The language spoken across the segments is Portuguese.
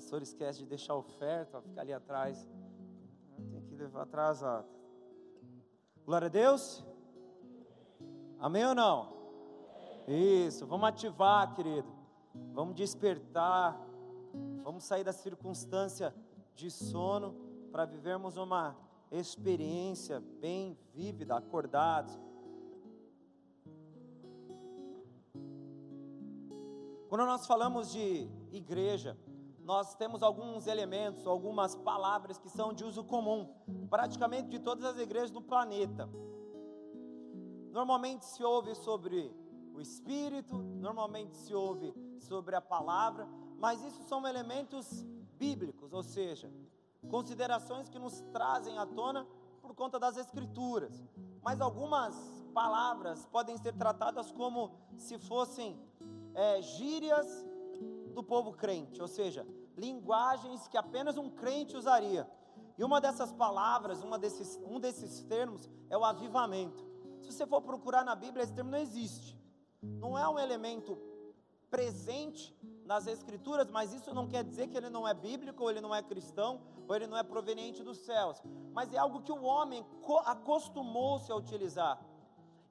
pastor esquece de deixar a oferta, fica ali atrás. Tem que levar atrasado. Glória a Deus. Amém ou não? Isso, vamos ativar, querido. Vamos despertar. Vamos sair da circunstância de sono para vivermos uma experiência bem vívida, acordados. Quando nós falamos de igreja, nós temos alguns elementos, algumas palavras que são de uso comum, praticamente de todas as igrejas do planeta. Normalmente se ouve sobre o Espírito, normalmente se ouve sobre a palavra, mas isso são elementos bíblicos, ou seja, considerações que nos trazem à tona por conta das Escrituras. Mas algumas palavras podem ser tratadas como se fossem é, gírias do povo crente, ou seja, linguagens que apenas um crente usaria. E uma dessas palavras, uma desses, um desses termos é o avivamento. Se você for procurar na Bíblia, esse termo não existe. Não é um elemento presente nas Escrituras, mas isso não quer dizer que ele não é bíblico, ou ele não é cristão, ou ele não é proveniente dos céus. Mas é algo que o homem acostumou-se a utilizar.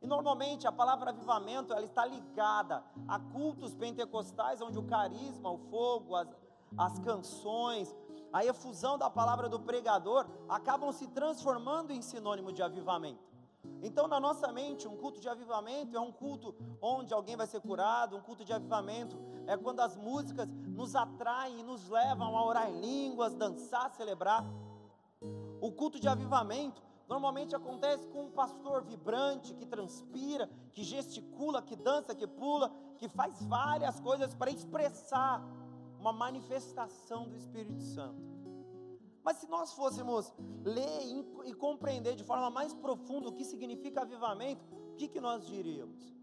E normalmente a palavra avivamento ela está ligada a cultos pentecostais, onde o carisma, o fogo, as, as canções, a efusão da palavra do pregador acabam se transformando em sinônimo de avivamento. Então, na nossa mente, um culto de avivamento é um culto onde alguém vai ser curado, um culto de avivamento é quando as músicas nos atraem e nos levam a orar em línguas, dançar, celebrar. O culto de avivamento normalmente acontece com um pastor vibrante, que transpira, que gesticula, que dança, que pula, que faz várias coisas para expressar uma manifestação do Espírito Santo. Mas se nós fôssemos ler e compreender de forma mais profunda o que significa avivamento, o que, que nós diríamos?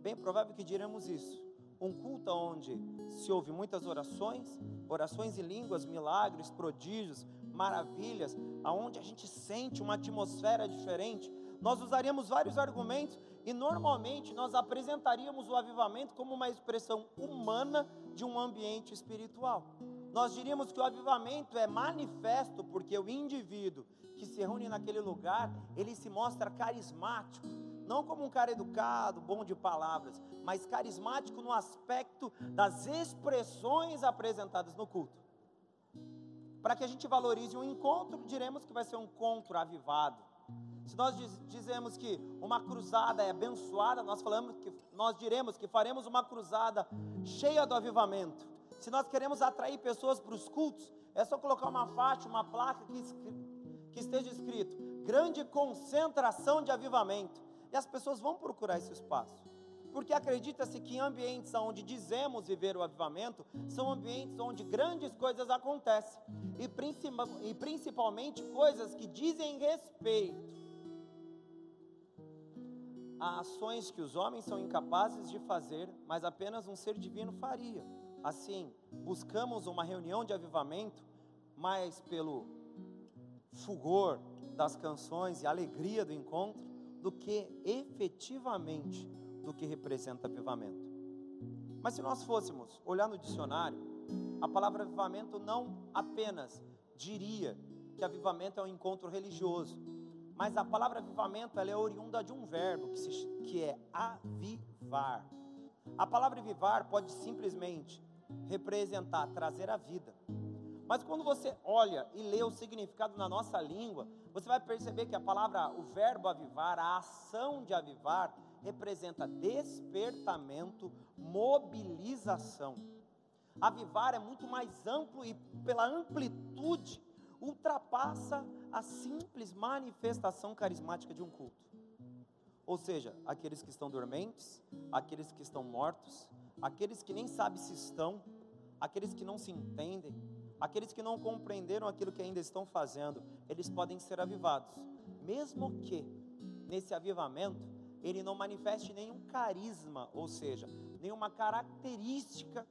Bem provável que diremos isso. Um culto onde se ouve muitas orações, orações em línguas, milagres, prodígios, maravilhas, aonde a gente sente uma atmosfera diferente, nós usaríamos vários argumentos e normalmente nós apresentaríamos o avivamento como uma expressão humana de um ambiente espiritual. Nós diríamos que o avivamento é manifesto porque o indivíduo que se reúne naquele lugar, ele se mostra carismático, não como um cara educado, bom de palavras, mas carismático no aspecto das expressões apresentadas no culto. Para que a gente valorize um encontro, diremos que vai ser um encontro avivado. Se nós dizemos que uma cruzada é abençoada, nós falamos que nós diremos que faremos uma cruzada cheia do avivamento. Se nós queremos atrair pessoas para os cultos, é só colocar uma faixa, uma placa que, que esteja escrito: grande concentração de avivamento. E as pessoas vão procurar esse espaço porque acredita-se que ambientes onde dizemos viver o avivamento, são ambientes onde grandes coisas acontecem, e principalmente coisas que dizem respeito a ações que os homens são incapazes de fazer, mas apenas um ser divino faria. Assim, buscamos uma reunião de avivamento, mais pelo fulgor das canções e alegria do encontro, do que efetivamente do que representa avivamento. Mas se nós fôssemos olhar no dicionário, a palavra avivamento não apenas diria que avivamento é um encontro religioso, mas a palavra avivamento ela é oriunda de um verbo que, se, que é avivar. A palavra avivar pode simplesmente representar, trazer a vida. Mas quando você olha e lê o significado na nossa língua, você vai perceber que a palavra, o verbo avivar, a ação de avivar, representa despertamento, mobilização. Avivar é muito mais amplo e, pela amplitude, ultrapassa a simples manifestação carismática de um culto. Ou seja, aqueles que estão dormentes, aqueles que estão mortos, aqueles que nem sabem se estão, aqueles que não se entendem, aqueles que não compreenderam aquilo que ainda estão fazendo, eles podem ser avivados, mesmo que nesse avivamento ele não manifeste nenhum carisma, ou seja, nenhuma característica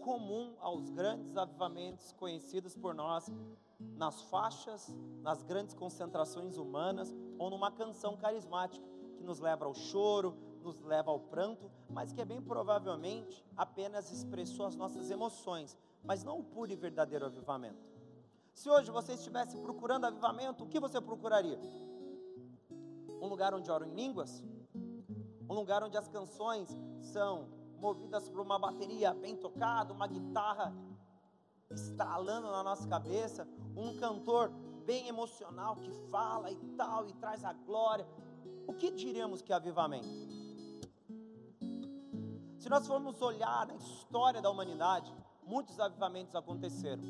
comum aos grandes avivamentos conhecidos por nós nas faixas, nas grandes concentrações humanas ou numa canção carismática que nos leva ao choro, nos leva ao pranto, mas que é bem provavelmente apenas expressou as nossas emoções, mas não o puro e verdadeiro avivamento. Se hoje você estivesse procurando avivamento, o que você procuraria? Um lugar onde oram em línguas? Um lugar onde as canções são movidas por uma bateria bem tocada, uma guitarra estralando na nossa cabeça, um cantor bem emocional que fala e tal e traz a glória. O que diríamos que é avivamento? Se nós formos olhar na história da humanidade, muitos avivamentos aconteceram.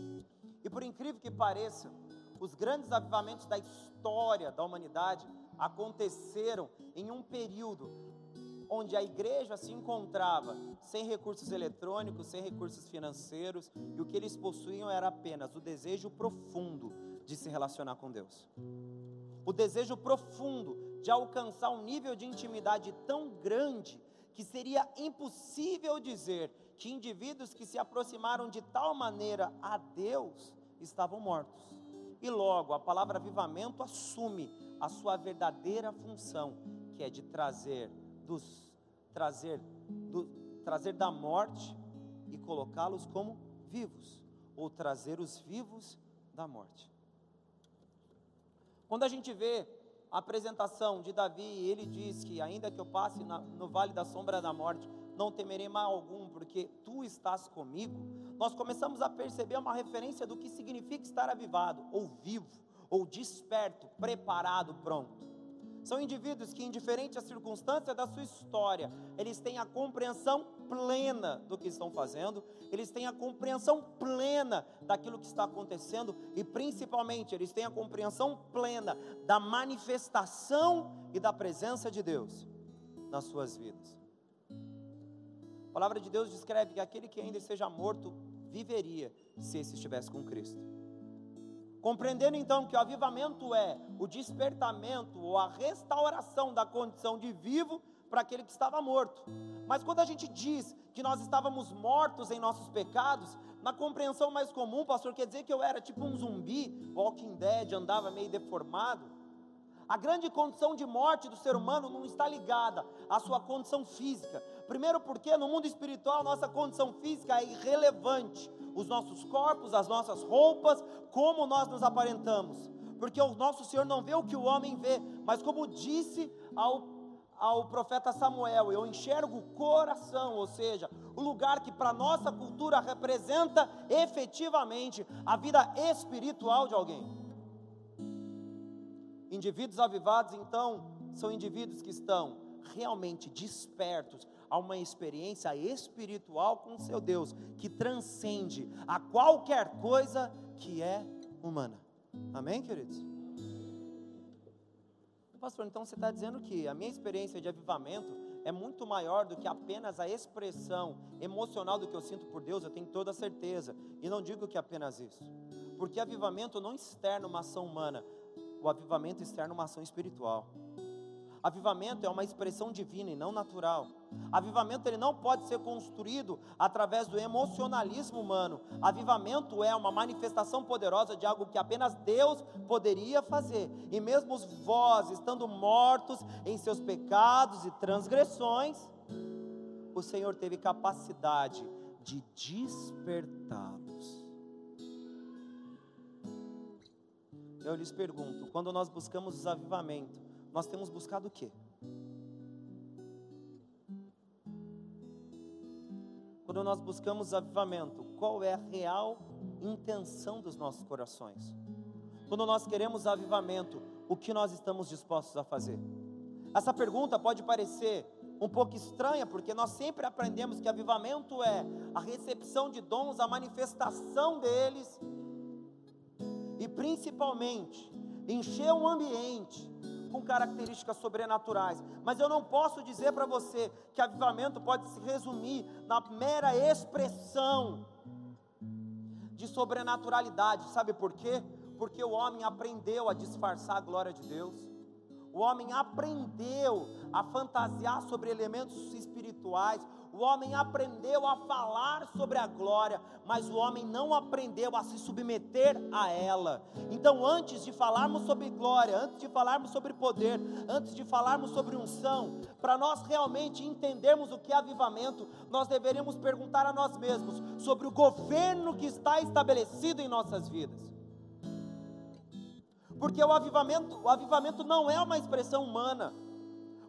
E por incrível que pareça, os grandes avivamentos da história da humanidade aconteceram em um período onde a igreja se encontrava sem recursos eletrônicos, sem recursos financeiros, e o que eles possuíam era apenas o desejo profundo de se relacionar com Deus. O desejo profundo de alcançar um nível de intimidade tão grande que seria impossível dizer que indivíduos que se aproximaram de tal maneira a Deus estavam mortos. E logo a palavra avivamento assume a sua verdadeira função, que é de trazer dos trazer do, trazer da morte e colocá-los como vivos, ou trazer os vivos da morte. Quando a gente vê a apresentação de Davi, ele diz que ainda que eu passe na, no vale da sombra da morte, não temerei mal algum, porque tu estás comigo. Nós começamos a perceber uma referência do que significa estar avivado, ou vivo, ou desperto, preparado, pronto. São indivíduos que, indiferente à circunstância da sua história, eles têm a compreensão plena do que estão fazendo, eles têm a compreensão plena daquilo que está acontecendo e, principalmente, eles têm a compreensão plena da manifestação e da presença de Deus nas suas vidas. A palavra de Deus descreve que aquele que ainda seja morto viveria se esse estivesse com Cristo. Compreendendo então que o avivamento é o despertamento ou a restauração da condição de vivo para aquele que estava morto. Mas quando a gente diz que nós estávamos mortos em nossos pecados, na compreensão mais comum, pastor, quer dizer que eu era tipo um zumbi, Walking Dead, andava meio deformado. A grande condição de morte do ser humano não está ligada à sua condição física. Primeiro, porque no mundo espiritual nossa condição física é irrelevante. Os nossos corpos, as nossas roupas, como nós nos aparentamos. Porque o nosso Senhor não vê o que o homem vê, mas como disse ao, ao profeta Samuel, eu enxergo o coração, ou seja, o lugar que para nossa cultura representa efetivamente a vida espiritual de alguém. Indivíduos avivados, então, são indivíduos que estão realmente despertos a uma experiência espiritual com seu Deus, que transcende a qualquer coisa que é humana. Amém, queridos? Pastor, então você está dizendo que a minha experiência de avivamento é muito maior do que apenas a expressão emocional do que eu sinto por Deus, eu tenho toda a certeza. E não digo que é apenas isso. Porque avivamento não externa uma ação humana, o avivamento externa uma ação espiritual. Avivamento é uma expressão divina e não natural. Avivamento ele não pode ser construído através do emocionalismo humano. Avivamento é uma manifestação poderosa de algo que apenas Deus poderia fazer. E mesmo vós, estando mortos em seus pecados e transgressões, o Senhor teve capacidade de despertá-los. Eu lhes pergunto: quando nós buscamos avivamento, nós temos buscado o quê? Quando nós buscamos avivamento, qual é a real intenção dos nossos corações? Quando nós queremos avivamento, o que nós estamos dispostos a fazer? Essa pergunta pode parecer um pouco estranha, porque nós sempre aprendemos que avivamento é a recepção de dons, a manifestação deles, e principalmente encher um ambiente com características sobrenaturais. Mas eu não posso dizer para você que avivamento pode se resumir na mera expressão de sobrenaturalidade. Sabe por quê? Porque o homem aprendeu a disfarçar a glória de Deus. O homem aprendeu a fantasiar sobre elementos espirituais, o homem aprendeu a falar sobre a glória, mas o homem não aprendeu a se submeter a ela. Então, antes de falarmos sobre glória, antes de falarmos sobre poder, antes de falarmos sobre unção, para nós realmente entendermos o que é avivamento, nós deveríamos perguntar a nós mesmos sobre o governo que está estabelecido em nossas vidas. Porque o avivamento, o avivamento não é uma expressão humana.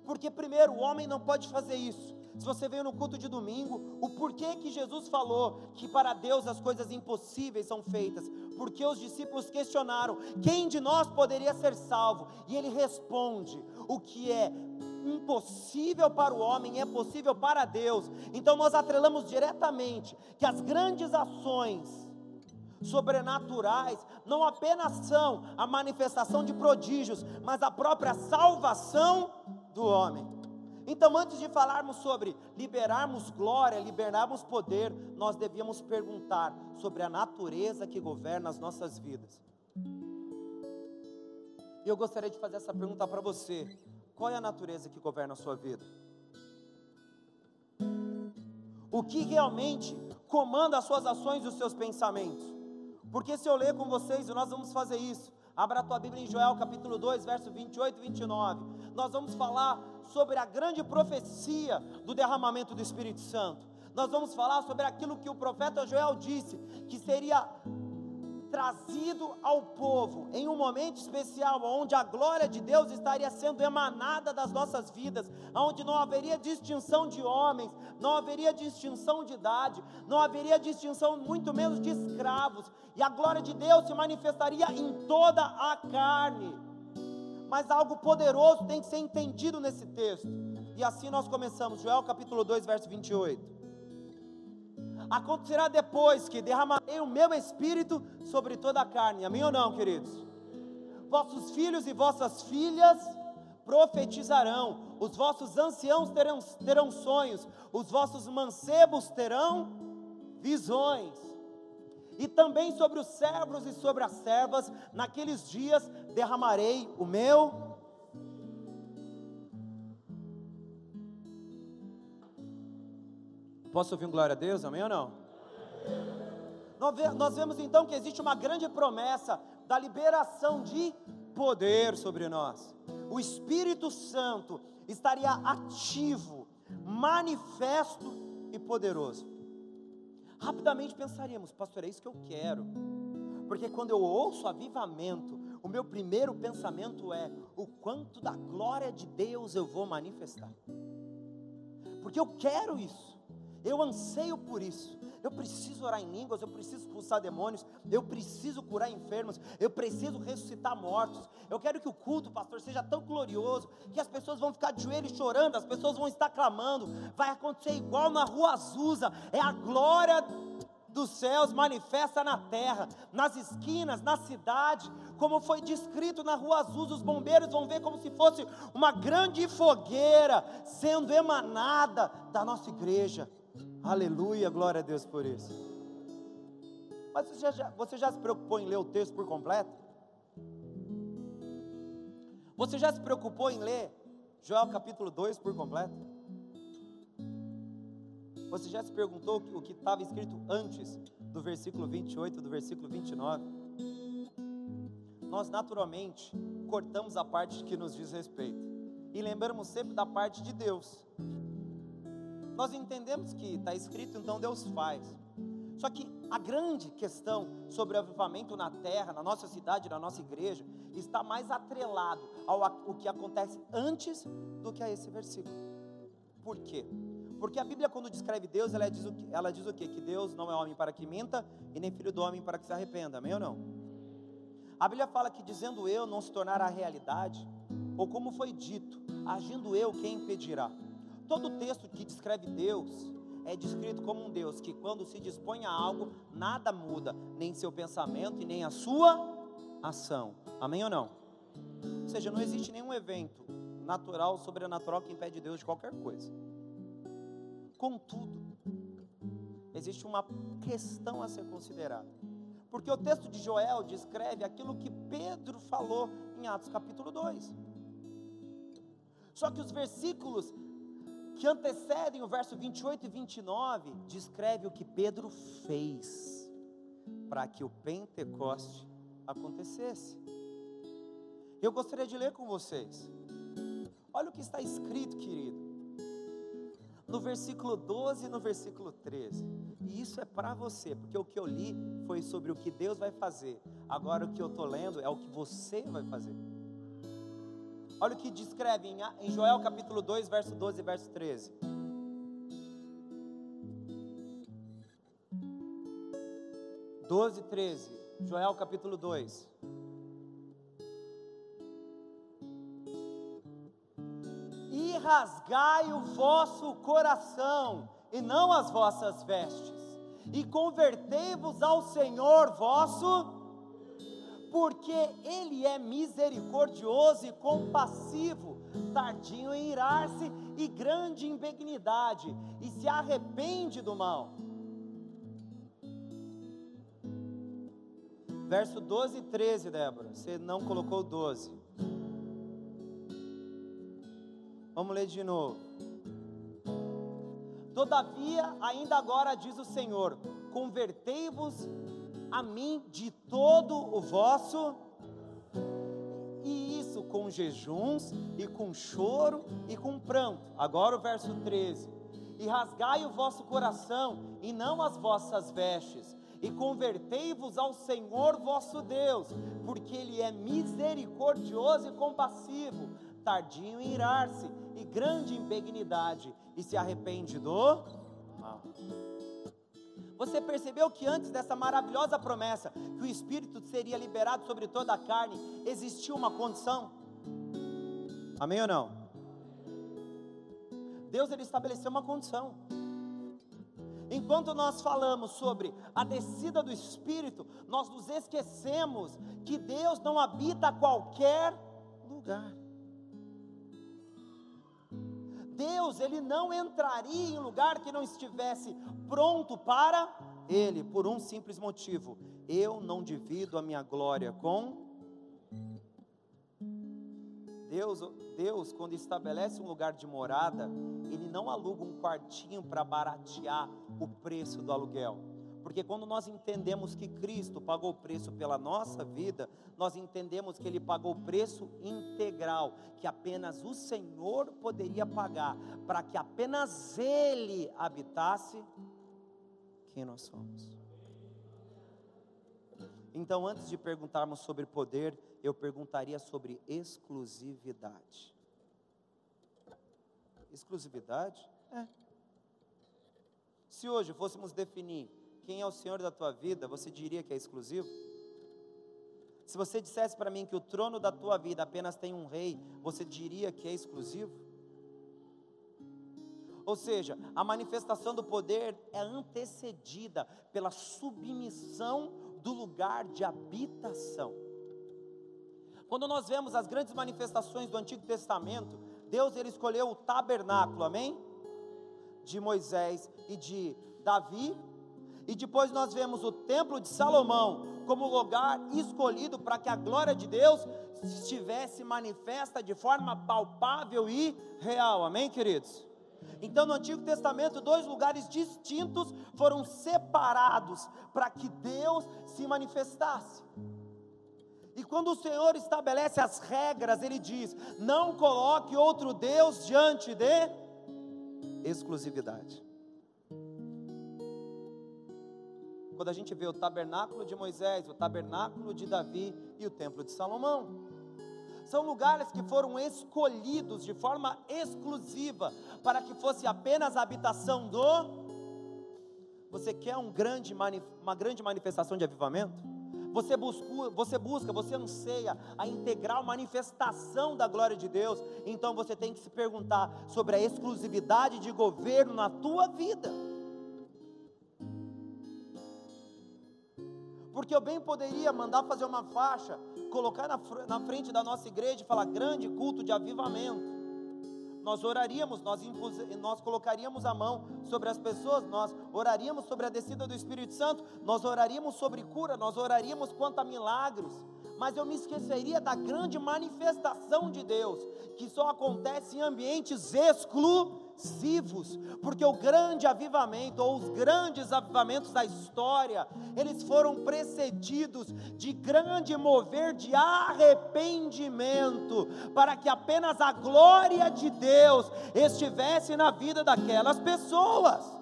Porque primeiro, o homem não pode fazer isso. Se você veio no culto de domingo, o porquê que Jesus falou que para Deus as coisas impossíveis são feitas? Porque os discípulos questionaram: quem de nós poderia ser salvo? E ele responde: o que é impossível para o homem é possível para Deus. Então nós atrelamos diretamente que as grandes ações sobrenaturais não apenas são a manifestação de prodígios, mas a própria salvação do homem. Então, antes de falarmos sobre liberarmos glória, liberarmos poder, nós devíamos perguntar sobre a natureza que governa as nossas vidas. Eu gostaria de fazer essa pergunta para você: qual é a natureza que governa a sua vida? O que realmente comanda as suas ações e os seus pensamentos? Porque se eu ler com vocês, nós vamos fazer isso, abra a tua Bíblia em Joel capítulo 2, verso 28 e 29. Nós vamos falar sobre a grande profecia do derramamento do Espírito Santo. Nós vamos falar sobre aquilo que o profeta Joel disse, que seria trazido ao povo em um momento especial, onde a glória de Deus estaria sendo emanada das nossas vidas, onde não haveria distinção de homens, não haveria distinção de idade, não haveria distinção muito menos de escravos, e a glória de Deus se manifestaria em toda a carne mas algo poderoso tem que ser entendido nesse texto. E assim nós começamos, Joel capítulo 2, verso 28. Acontecerá depois que derramarei o meu espírito sobre toda a carne. Amém ou não, queridos? Vossos filhos e vossas filhas profetizarão, os vossos anciãos terão, terão sonhos, os vossos mancebos terão visões e também sobre os servos e sobre as servas, naqueles dias derramarei o meu. Posso ouvir um glória a Deus? Amém ou não? Nós vemos então que existe uma grande promessa da liberação de poder sobre nós. O Espírito Santo estaria ativo, manifesto e poderoso rapidamente pensaríamos, pastor, é isso que eu quero. Porque quando eu ouço avivamento, o meu primeiro pensamento é: o quanto da glória de Deus eu vou manifestar. Porque eu quero isso, eu anseio por isso. Eu preciso orar em línguas, eu preciso expulsar demônios, eu preciso curar enfermos, eu preciso ressuscitar mortos. Eu quero que o culto, pastor, seja tão glorioso que as pessoas vão ficar de joelhos chorando, as pessoas vão estar clamando. Vai acontecer igual na rua Azusa, é a glória dos céus manifesta na terra, nas esquinas, na cidade, como foi descrito na rua Azusa, os bombeiros vão ver como se fosse uma grande fogueira sendo emanada da nossa igreja. Aleluia, glória a Deus por isso. Mas você já, você já se preocupou em ler o texto por completo? Você já se preocupou em ler Joel capítulo 2 por completo? Você já se perguntou o que estava escrito antes do versículo 28 do versículo 29? Nós naturalmente cortamos a parte que nos diz respeito e lembramos sempre da parte de Deus. Nós entendemos que está escrito, então Deus faz. Só que a grande questão sobre o avivamento na terra, na nossa cidade, na nossa igreja, está mais atrelado ao, ao que acontece antes do que a esse versículo. Por quê? Porque a Bíblia, quando descreve Deus, ela diz o, que, ela diz o quê? Que Deus não é homem para que minta e nem filho do homem para que se arrependa. Amém ou não? A Bíblia fala que dizendo eu não se tornará realidade, ou como foi dito, agindo eu, quem impedirá? Todo texto que descreve Deus é descrito como um Deus que, quando se dispõe a algo, nada muda, nem seu pensamento e nem a sua ação. Amém ou não? Ou seja, não existe nenhum evento natural, sobrenatural que impede Deus de qualquer coisa. Contudo, existe uma questão a ser considerada. Porque o texto de Joel descreve aquilo que Pedro falou em Atos capítulo 2. Só que os versículos que antecedem o verso 28 e 29 descreve o que Pedro fez para que o Pentecoste acontecesse. Eu gostaria de ler com vocês. Olha o que está escrito, querido. No versículo 12 e no versículo 13. E isso é para você, porque o que eu li foi sobre o que Deus vai fazer. Agora o que eu estou lendo é o que você vai fazer. Olha o que descreve em, Joel capítulo 2, verso 12 e verso 13. Doze, treze, Joel capítulo 2. E rasgai o vosso coração, e não as vossas vestes, e convertei-vos ao Senhor vosso porque Ele é misericordioso e compassivo, tardio em irar-se e grande em benignidade, e se arrepende do mal. Verso 12 e 13, Débora. Você não colocou 12. Vamos ler de novo. Todavia, ainda agora diz o Senhor: convertei-vos a mim de todo o vosso e isso com jejuns e com choro e com pranto. Agora o verso 13. E rasgai o vosso coração e não as vossas vestes, e convertei-vos ao Senhor vosso Deus, porque ele é misericordioso e compassivo, tardio em irar-se e grande em benignidade, e se arrepende do mal. Você percebeu que antes dessa maravilhosa promessa, que o Espírito seria liberado sobre toda a carne, existiu uma condição? Amém ou não? Deus ele estabeleceu uma condição. Enquanto nós falamos sobre a descida do Espírito, nós nos esquecemos que Deus não habita qualquer lugar. Deus, ele não entraria em lugar que não estivesse pronto para ele, por um simples motivo: eu não divido a minha glória com Deus, Deus, quando estabelece um lugar de morada, Ele não aluga um quartinho para baratear o preço do aluguel. Porque quando nós entendemos que Cristo pagou o preço pela nossa vida, nós entendemos que Ele pagou o preço integral, que apenas o Senhor poderia pagar, para que apenas Ele habitasse quem nós somos. Então, antes de perguntarmos sobre poder, eu perguntaria sobre exclusividade. Exclusividade? É. Se hoje fôssemos definir quem é o Senhor da tua vida, você diria que é exclusivo? Se você dissesse para mim que o trono da tua vida apenas tem um rei, você diria que é exclusivo? Ou seja, a manifestação do poder é antecedida pela submissão do lugar de habitação. Quando nós vemos as grandes manifestações do Antigo Testamento, Deus ele escolheu o tabernáculo, amém? De Moisés e de Davi, e depois nós vemos o templo de Salomão como lugar escolhido para que a glória de Deus estivesse manifesta de forma palpável e real. Amém, queridos? Então, no Antigo Testamento, dois lugares distintos foram separados para que Deus se manifestasse. E quando o Senhor estabelece as regras, Ele diz: não coloque outro Deus diante de exclusividade. quando a gente vê o tabernáculo de Moisés, o tabernáculo de Davi e o templo de Salomão. São lugares que foram escolhidos de forma exclusiva para que fosse apenas a habitação do. Você quer um grande, uma grande manifestação de avivamento? Você você busca, você anseia a integral manifestação da glória de Deus. Então você tem que se perguntar sobre a exclusividade de governo na tua vida. Porque eu bem poderia mandar fazer uma faixa, colocar na, na frente da nossa igreja e falar grande culto de avivamento. Nós oraríamos, nós, nós colocaríamos a mão sobre as pessoas, nós oraríamos sobre a descida do Espírito Santo, nós oraríamos sobre cura, nós oraríamos quanto a milagres, mas eu me esqueceria da grande manifestação de Deus, que só acontece em ambientes exclusivos, porque o grande avivamento, ou os grandes avivamentos da história, eles foram precedidos de grande mover de arrependimento, para que apenas a glória de Deus estivesse na vida daquelas pessoas.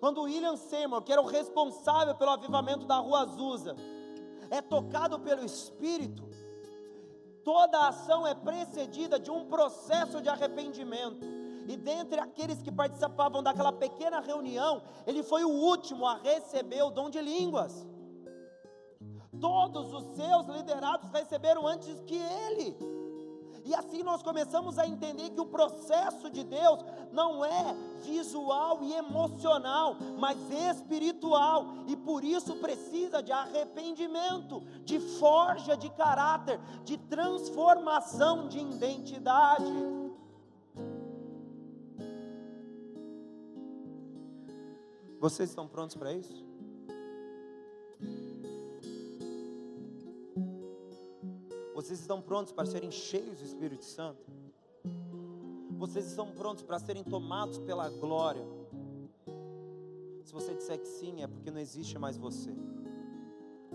Quando William Seymour, que era o responsável pelo avivamento da Rua Azusa, é tocado pelo Espírito, toda ação é precedida de um processo de arrependimento. E dentre aqueles que participavam daquela pequena reunião, ele foi o último a receber o dom de línguas. Todos os seus liderados receberam antes que ele. E assim nós começamos a entender que o processo de Deus não é visual e emocional, mas espiritual, e por isso precisa de arrependimento, de forja de caráter, de transformação de identidade. Vocês estão prontos para isso? Vocês estão prontos para serem cheios do Espírito Santo? Vocês estão prontos para serem tomados pela glória? Se você disser que sim, é porque não existe mais você.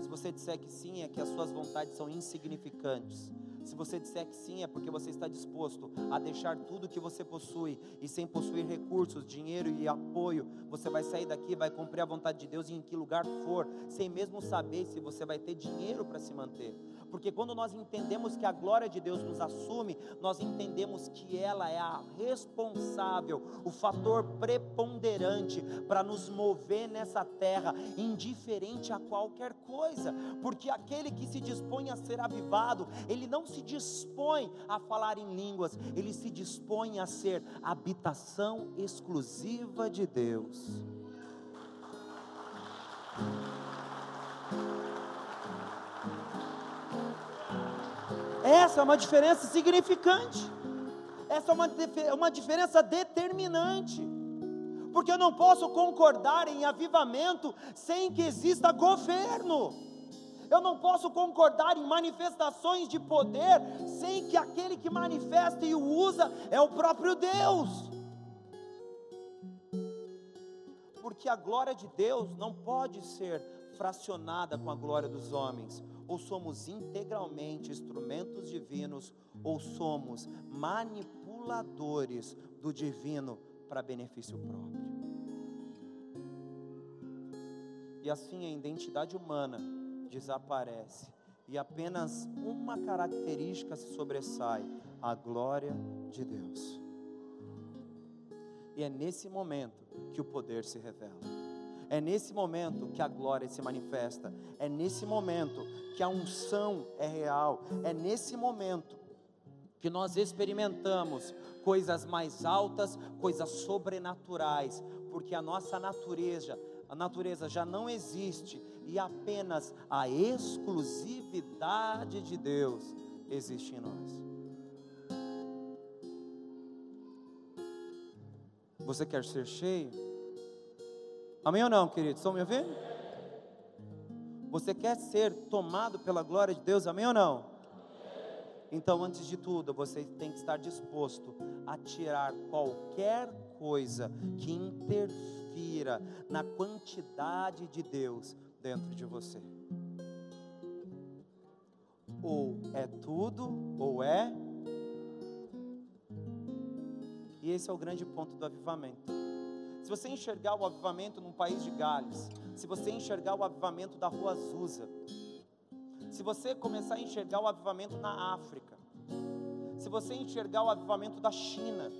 Se você disser que sim, é que as suas vontades são insignificantes. Se você disser que sim, é porque você está disposto a deixar tudo que você possui e sem possuir recursos, dinheiro e apoio, você vai sair daqui, vai cumprir a vontade de Deus em que lugar for, sem mesmo saber se você vai ter dinheiro para se manter porque quando nós entendemos que a glória de Deus nos assume, nós entendemos que ela é a responsável, o fator preponderante para nos mover nessa terra, indiferente a qualquer coisa, porque aquele que se dispõe a ser avivado, ele não se dispõe a falar em línguas, ele se dispõe a ser habitação exclusiva de Deus. Essa é uma diferença significante. Essa é uma, uma diferença determinante. Porque eu não posso concordar em avivamento sem que exista governo. Eu não posso concordar em manifestações de poder sem que aquele que manifesta e o usa é o próprio Deus. Porque a glória de Deus não pode ser fracionada com a glória dos homens ou somos integralmente instrumentos divinos, ou somos manipuladores do divino para benefício próprio. E assim a identidade humana desaparece e apenas uma característica se sobressai: a glória de Deus. E é nesse momento que o poder se revela. É nesse momento que a glória se manifesta. É nesse momento que a unção é real. É nesse momento que nós experimentamos coisas mais altas, coisas sobrenaturais, porque a nossa natureza, a natureza já não existe e apenas a exclusividade de Deus existe em nós. Você quer ser cheio? Amém ou não, queridos? Estão me ouvindo? Você quer ser tomado pela glória de Deus? Amém ou não? Então, antes de tudo, você tem que estar disposto a tirar qualquer coisa que interfira na quantidade de Deus dentro de você. Ou é tudo, ou é. E esse é o grande ponto do avivamento. Se você enxergar o avivamento num país de Gales, se você enxergar o avivamento da Rua Azusa, se você começar a enxergar o avivamento na África, se você enxergar o avivamento da China,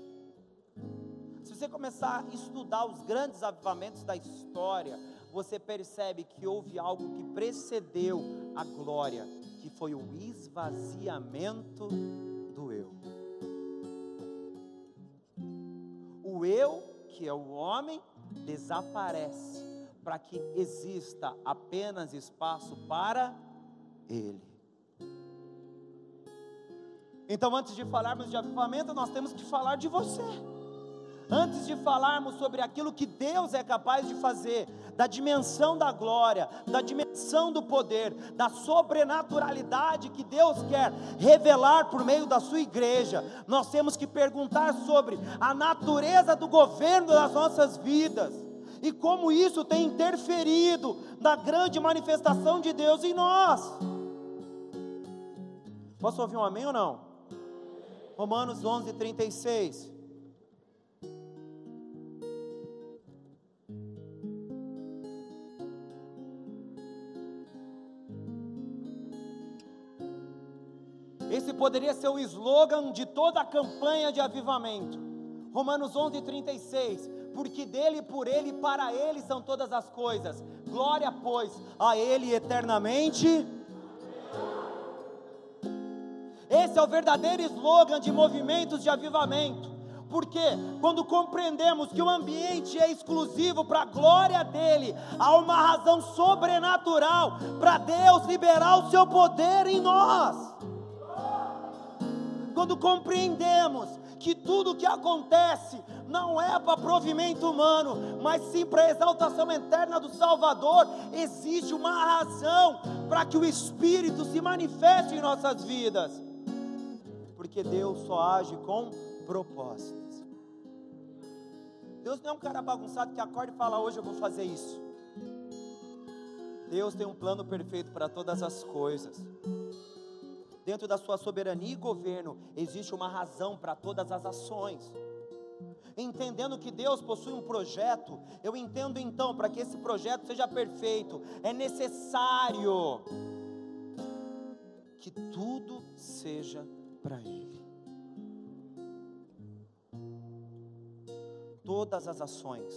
se você começar a estudar os grandes avivamentos da história, você percebe que houve algo que precedeu a glória, que foi o esvaziamento do eu. O eu que é o homem, desaparece, para que exista apenas espaço para ele. Então, antes de falarmos de avivamento, nós temos que falar de você. Antes de falarmos sobre aquilo que Deus é capaz de fazer, da dimensão da glória, da dimensão do poder, da sobrenaturalidade que Deus quer revelar por meio da sua igreja, nós temos que perguntar sobre a natureza do governo das nossas vidas e como isso tem interferido na grande manifestação de Deus em nós. Posso ouvir um amém ou não? Romanos 11, 36. Poderia ser o slogan de toda a campanha de avivamento. Romanos 11, 36 porque dele, por ele e para ele são todas as coisas. Glória, pois, a ele eternamente. Esse é o verdadeiro slogan de movimentos de avivamento. Porque quando compreendemos que o ambiente é exclusivo para a glória dele, há uma razão sobrenatural para Deus liberar o seu poder em nós. Quando compreendemos que tudo que acontece não é para provimento humano, mas sim para a exaltação eterna do Salvador, existe uma razão para que o Espírito se manifeste em nossas vidas, porque Deus só age com propósitos. Deus não é um cara bagunçado que acorda e fala: Hoje eu vou fazer isso. Deus tem um plano perfeito para todas as coisas dentro da sua soberania e governo, existe uma razão para todas as ações. Entendendo que Deus possui um projeto, eu entendo então, para que esse projeto seja perfeito, é necessário que tudo seja para Ele. Todas as ações,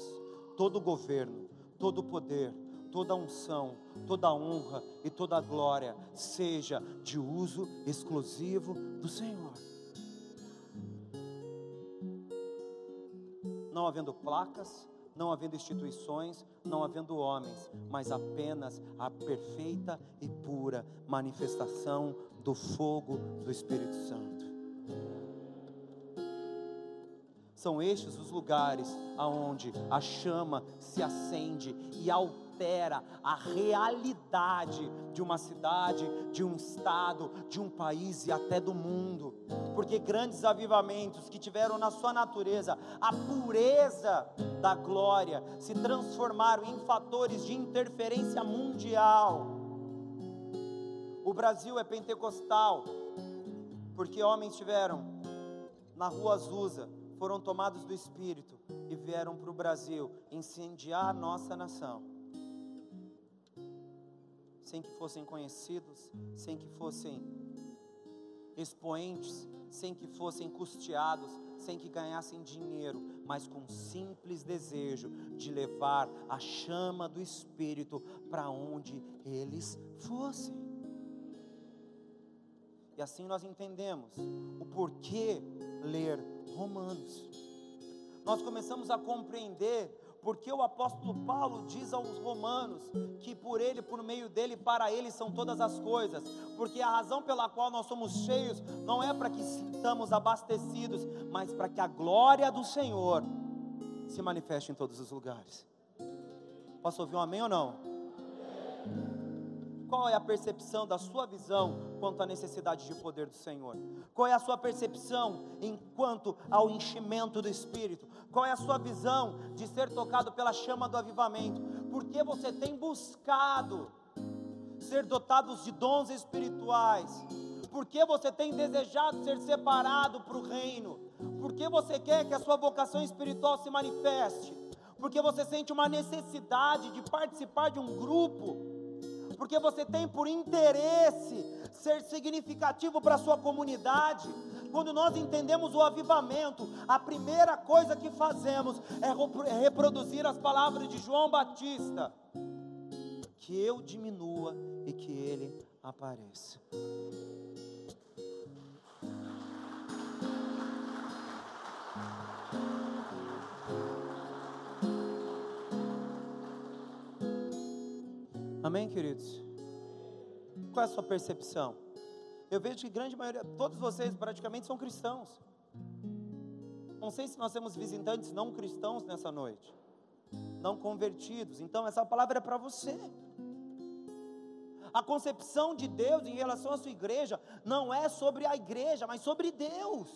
todo o governo, todo o poder, toda unção, toda honra e toda glória seja de uso exclusivo do Senhor. Não havendo placas, não havendo instituições, não havendo homens, mas apenas a perfeita e pura manifestação do fogo do Espírito Santo. São estes os lugares aonde a chama se acende e altera altera a realidade de uma cidade, de um estado, de um país e até do mundo. Porque grandes avivamentos que tiveram na sua natureza a pureza da glória se transformaram em fatores de interferência mundial. O Brasil é pentecostal porque homens tiveram na rua Azusa, foram tomados do Espírito e vieram para o Brasil incendiar a nossa nação sem que fossem conhecidos, sem que fossem expoentes, sem que fossem custeados, sem que ganhassem dinheiro, mas com simples desejo de levar a chama do Espírito para onde eles fossem. E assim nós entendemos o porquê ler Romanos. Nós começamos a compreender porque o apóstolo Paulo diz aos romanos que por ele, por meio dele, para ele são todas as coisas, porque a razão pela qual nós somos cheios não é para que estamos abastecidos, mas para que a glória do Senhor se manifeste em todos os lugares. Posso ouvir um amém ou não? Qual é a percepção da sua visão quanto à necessidade de poder do Senhor? Qual é a sua percepção enquanto ao enchimento do Espírito? Qual é a sua visão de ser tocado pela chama do avivamento? Porque você tem buscado ser dotados de dons espirituais? Porque você tem desejado ser separado para o reino? Porque você quer que a sua vocação espiritual se manifeste? Porque você sente uma necessidade de participar de um grupo? Porque você tem por interesse ser significativo para a sua comunidade. Quando nós entendemos o avivamento, a primeira coisa que fazemos é, é reproduzir as palavras de João Batista: que eu diminua e que ele apareça. Amém, queridos? Qual é a sua percepção? Eu vejo que grande maioria, todos vocês praticamente são cristãos. Não sei se nós temos visitantes não cristãos nessa noite. não convertidos. Então, essa palavra é para você. A concepção de Deus em relação à sua igreja não é sobre a igreja, mas sobre Deus.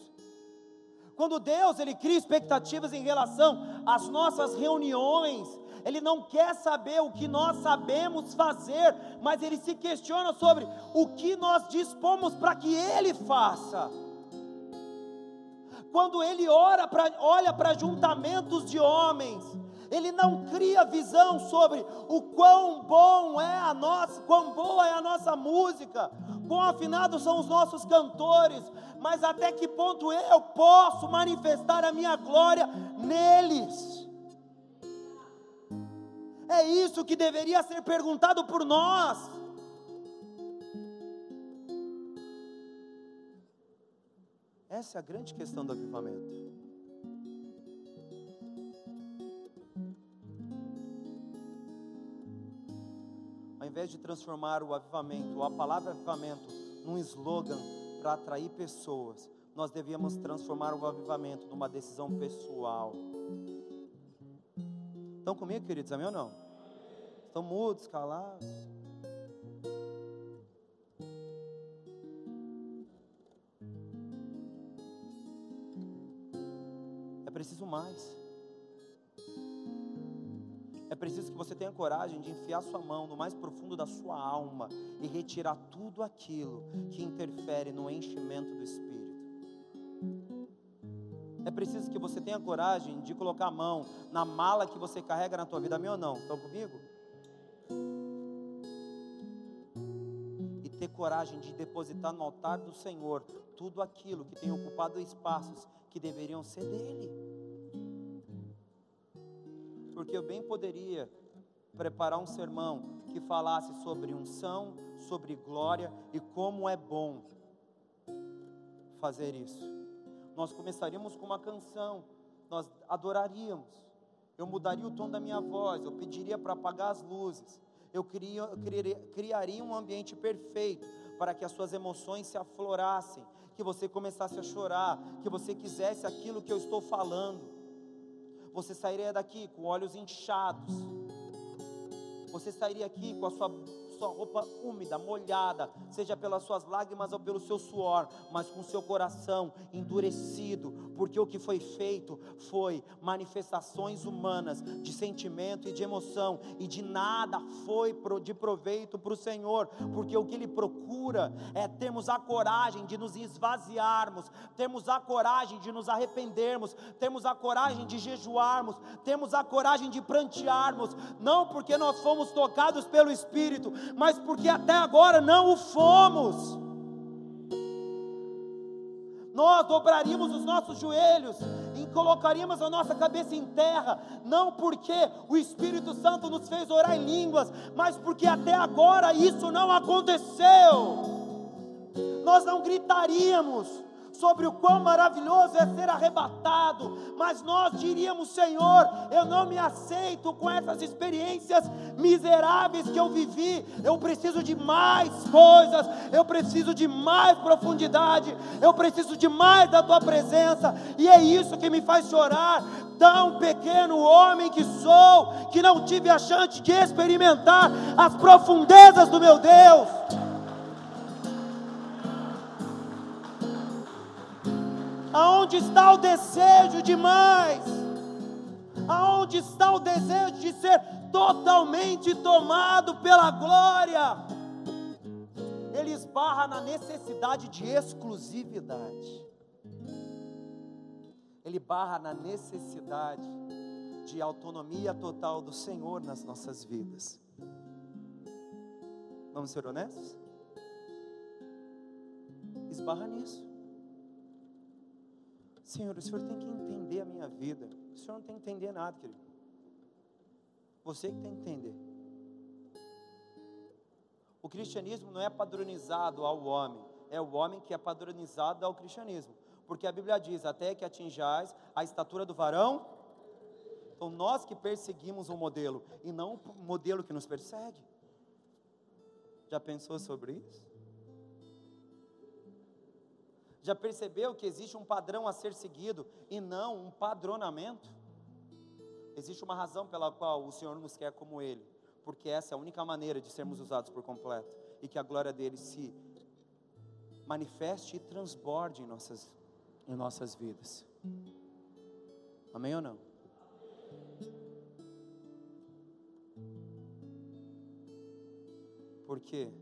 Quando Deus ele cria expectativas em relação às nossas reuniões, ele não quer saber o que nós sabemos fazer, mas ele se questiona sobre o que nós dispomos para que ele faça. Quando ele ora pra, olha para juntamentos de homens, ele não cria visão sobre o quão bom é a nossa, quão boa é a nossa música, quão afinados são os nossos cantores, mas até que ponto eu posso manifestar a minha glória neles. É isso que deveria ser perguntado por nós. Essa é a grande questão do avivamento. Ao invés de transformar o avivamento, a palavra avivamento, num slogan para atrair pessoas, nós devíamos transformar o avivamento numa decisão pessoal. Estão comigo, queridos? Amém ou não? Estão mudos, calados? É preciso mais. É preciso que você tenha coragem de enfiar sua mão no mais profundo da sua alma e retirar tudo aquilo que interfere no enchimento do Espírito. É preciso que você tenha coragem de colocar a mão na mala que você carrega na tua vida, amém ou não? Estão comigo? E ter coragem de depositar no altar do Senhor tudo aquilo que tem ocupado espaços que deveriam ser dele. Porque eu bem poderia preparar um sermão que falasse sobre unção, sobre glória e como é bom fazer isso nós começaríamos com uma canção, nós adoraríamos, eu mudaria o tom da minha voz, eu pediria para apagar as luzes, eu, eu criaria, criaria um ambiente perfeito para que as suas emoções se aflorassem, que você começasse a chorar, que você quisesse aquilo que eu estou falando. Você sairia daqui com olhos inchados, você sairia aqui com a sua sua roupa úmida, molhada, seja pelas suas lágrimas ou pelo seu suor, mas com seu coração endurecido, porque o que foi feito foi manifestações humanas de sentimento e de emoção, e de nada foi de proveito para o Senhor, porque o que Ele procura é termos a coragem de nos esvaziarmos, termos a coragem de nos arrependermos, termos a coragem de jejuarmos, temos a coragem de prantearmos, não porque nós fomos tocados pelo Espírito, mas porque até agora não o fomos. Nós dobraríamos os nossos joelhos e colocaríamos a nossa cabeça em terra, não porque o Espírito Santo nos fez orar em línguas, mas porque até agora isso não aconteceu. Nós não gritaríamos, sobre o quão maravilhoso é ser arrebatado, mas nós diríamos: Senhor, eu não me aceito com essas experiências miseráveis que eu vivi, eu preciso de mais coisas, eu preciso de mais profundidade, eu preciso de mais da tua presença, e é isso que me faz chorar. Tão pequeno homem que sou, que não tive a chance de experimentar as profundezas do meu Deus. Aonde está o desejo de mais? Aonde está o desejo de ser totalmente tomado pela glória? Ele esbarra na necessidade de exclusividade. Ele barra na necessidade de autonomia total do Senhor nas nossas vidas. Vamos ser honestos? Esbarra nisso. Senhor, o Senhor tem que entender a minha vida. O Senhor não tem que entender nada, querido. Você que tem que entender. O cristianismo não é padronizado ao homem, é o homem que é padronizado ao cristianismo. Porque a Bíblia diz: até que atinjais a estatura do varão. Então nós que perseguimos o modelo e não o modelo que nos persegue. Já pensou sobre isso? Já percebeu que existe um padrão a ser seguido e não um padronamento? Existe uma razão pela qual o Senhor nos quer como Ele, porque essa é a única maneira de sermos usados por completo e que a glória dele se manifeste e transborde em nossas, em nossas vidas. Amém ou não? Porque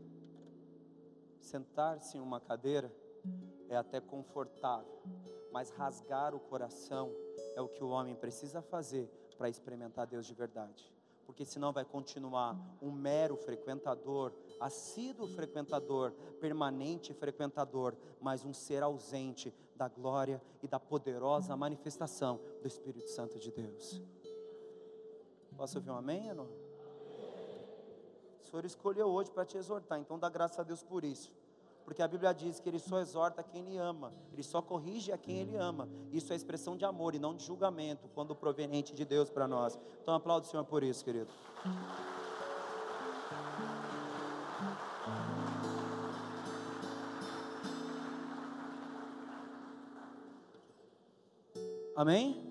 sentar-se em uma cadeira é até confortável, mas rasgar o coração é o que o homem precisa fazer para experimentar Deus de verdade. Porque senão vai continuar um mero frequentador, assíduo frequentador, permanente frequentador, mas um ser ausente da glória e da poderosa manifestação do Espírito Santo de Deus. Posso ouvir um amém, não? O Senhor escolheu hoje para te exortar, então dá graças a Deus por isso porque a Bíblia diz que ele só exorta quem ele ama, ele só corrige a quem ele ama. Isso é expressão de amor e não de julgamento, quando proveniente de Deus para nós. Então aplaudo o Senhor por isso, querido. Amém?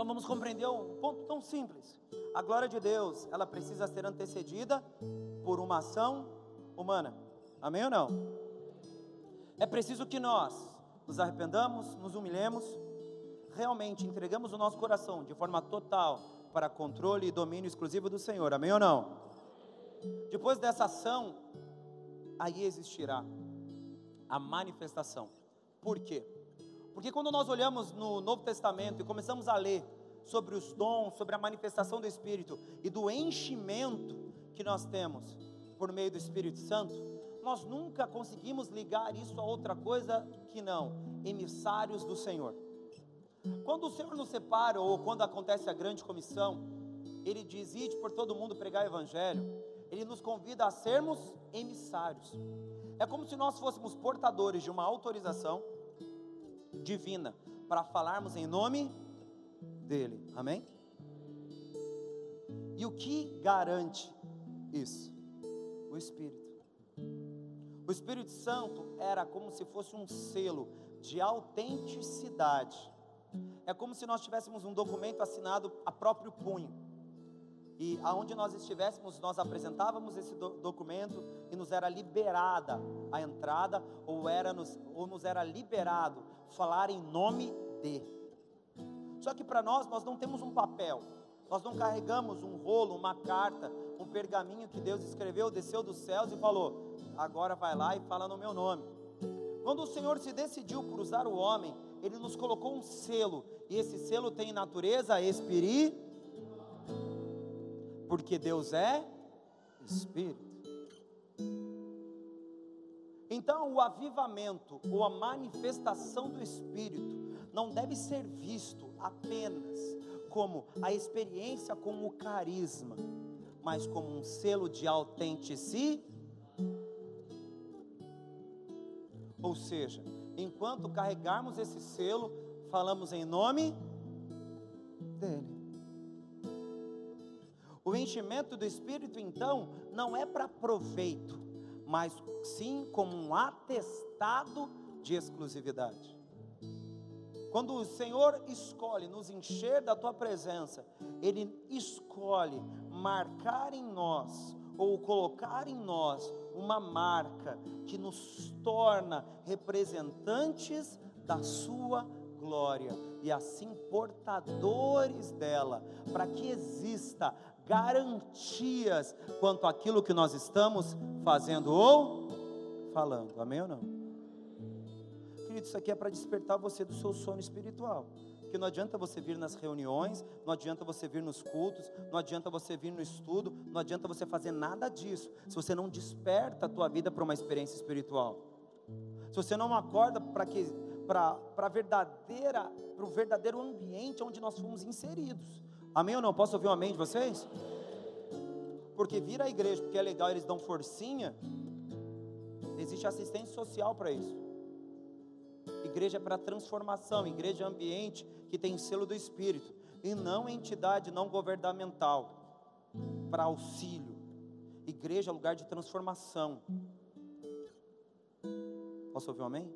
Então vamos compreender um ponto tão simples. A glória de Deus, ela precisa ser antecedida por uma ação humana. Amém ou não? É preciso que nós nos arrependamos, nos humilhemos, realmente entregamos o nosso coração de forma total para controle e domínio exclusivo do Senhor. Amém ou não? Depois dessa ação, aí existirá a manifestação. Por quê? Porque quando nós olhamos no Novo Testamento e começamos a ler sobre os dons, sobre a manifestação do Espírito e do enchimento que nós temos por meio do Espírito Santo, nós nunca conseguimos ligar isso a outra coisa que não emissários do Senhor. Quando o Senhor nos separa ou quando acontece a grande comissão, ele diz: "Ide por todo mundo pregar o evangelho". Ele nos convida a sermos emissários. É como se nós fôssemos portadores de uma autorização divina para falarmos em nome dele. Amém? E o que garante isso? O Espírito. O Espírito Santo era como se fosse um selo de autenticidade. É como se nós tivéssemos um documento assinado a próprio punho. E aonde nós estivéssemos, nós apresentávamos esse do documento e nos era liberada a entrada, ou, era nos, ou nos era liberado falar em nome de. Só que para nós, nós não temos um papel, nós não carregamos um rolo, uma carta, um pergaminho que Deus escreveu, desceu dos céus e falou: agora vai lá e fala no meu nome. Quando o Senhor se decidiu por usar o homem, Ele nos colocou um selo, e esse selo tem natureza espiritual, porque Deus é Espírito. Então, o avivamento ou a manifestação do Espírito não deve ser visto apenas como a experiência com o carisma, mas como um selo de autenticidade. Ou seja, enquanto carregarmos esse selo, falamos em nome dele. O enchimento do Espírito, então, não é para proveito, mas sim como um atestado de exclusividade. Quando o Senhor escolhe nos encher da tua presença, Ele escolhe marcar em nós, ou colocar em nós, uma marca que nos torna representantes da Sua glória e assim portadores dela, para que exista garantias quanto àquilo que nós estamos fazendo ou falando. Amém ou não? Querido, isso aqui é para despertar você do seu sono espiritual. Porque não adianta você vir nas reuniões, não adianta você vir nos cultos, não adianta você vir no estudo, não adianta você fazer nada disso, se você não desperta a tua vida para uma experiência espiritual. Se você não acorda para que para para verdadeira, para o verdadeiro ambiente onde nós fomos inseridos. Amém ou não? Posso ouvir um amém de vocês? Porque vir à igreja, porque é legal, eles dão forcinha, existe assistência social para isso. Igreja é para transformação, igreja é ambiente que tem selo do Espírito, e não entidade não governamental para auxílio. Igreja é lugar de transformação. Posso ouvir um amém?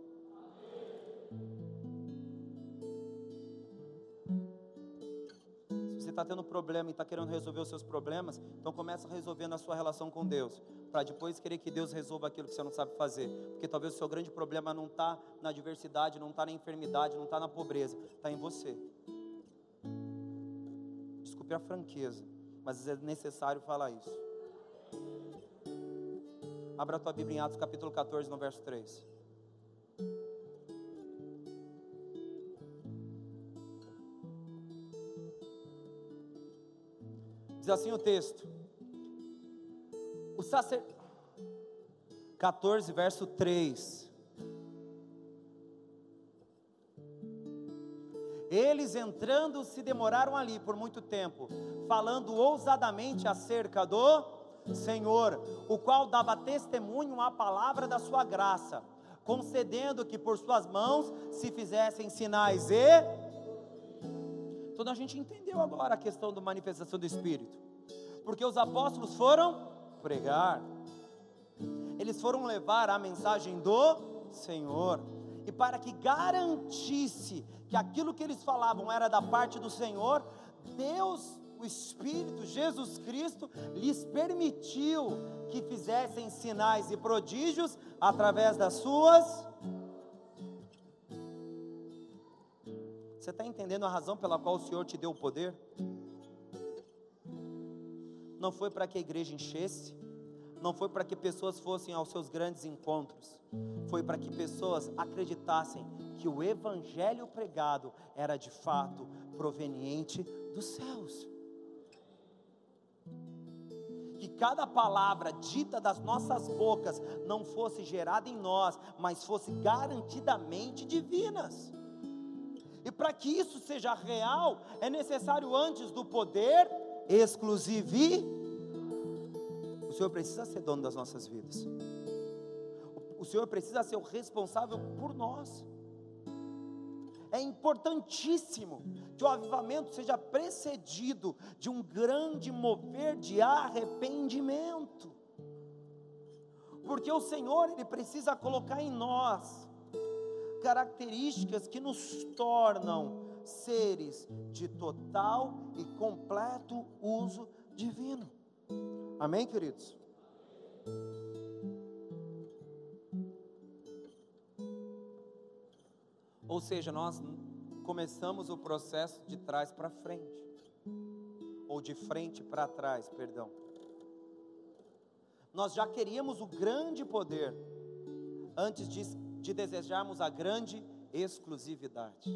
Está tendo problema e está querendo resolver os seus problemas, então começa resolvendo a sua relação com Deus, para depois querer que Deus resolva aquilo que você não sabe fazer, porque talvez o seu grande problema não está na adversidade, não está na enfermidade, não está na pobreza, está em você. Desculpe a franqueza, mas é necessário falar isso. Abra a tua Bíblia em Atos capítulo 14, no verso 3. Diz assim o texto. O sacerdote. 14, verso 3. Eles entrando se demoraram ali por muito tempo, falando ousadamente acerca do Senhor, o qual dava testemunho à palavra da sua graça, concedendo que por suas mãos se fizessem sinais e então a gente entendeu agora a questão da manifestação do Espírito, porque os apóstolos foram pregar, eles foram levar a mensagem do Senhor, e para que garantisse que aquilo que eles falavam era da parte do Senhor, Deus, o Espírito, Jesus Cristo, lhes permitiu que fizessem sinais e prodígios através das suas Você está entendendo a razão pela qual o Senhor te deu o poder? Não foi para que a igreja enchesse, não foi para que pessoas fossem aos seus grandes encontros, foi para que pessoas acreditassem que o evangelho pregado era de fato proveniente dos céus. Que cada palavra dita das nossas bocas não fosse gerada em nós, mas fosse garantidamente divinas. E para que isso seja real, é necessário antes do poder exclusivo. O Senhor precisa ser dono das nossas vidas. O Senhor precisa ser o responsável por nós. É importantíssimo que o avivamento seja precedido de um grande mover de arrependimento. Porque o Senhor, Ele precisa colocar em nós características que nos tornam seres de total e completo uso divino. Amém, queridos? Ou seja, nós começamos o processo de trás para frente, ou de frente para trás, perdão. Nós já queríamos o grande poder antes de de desejarmos a grande exclusividade.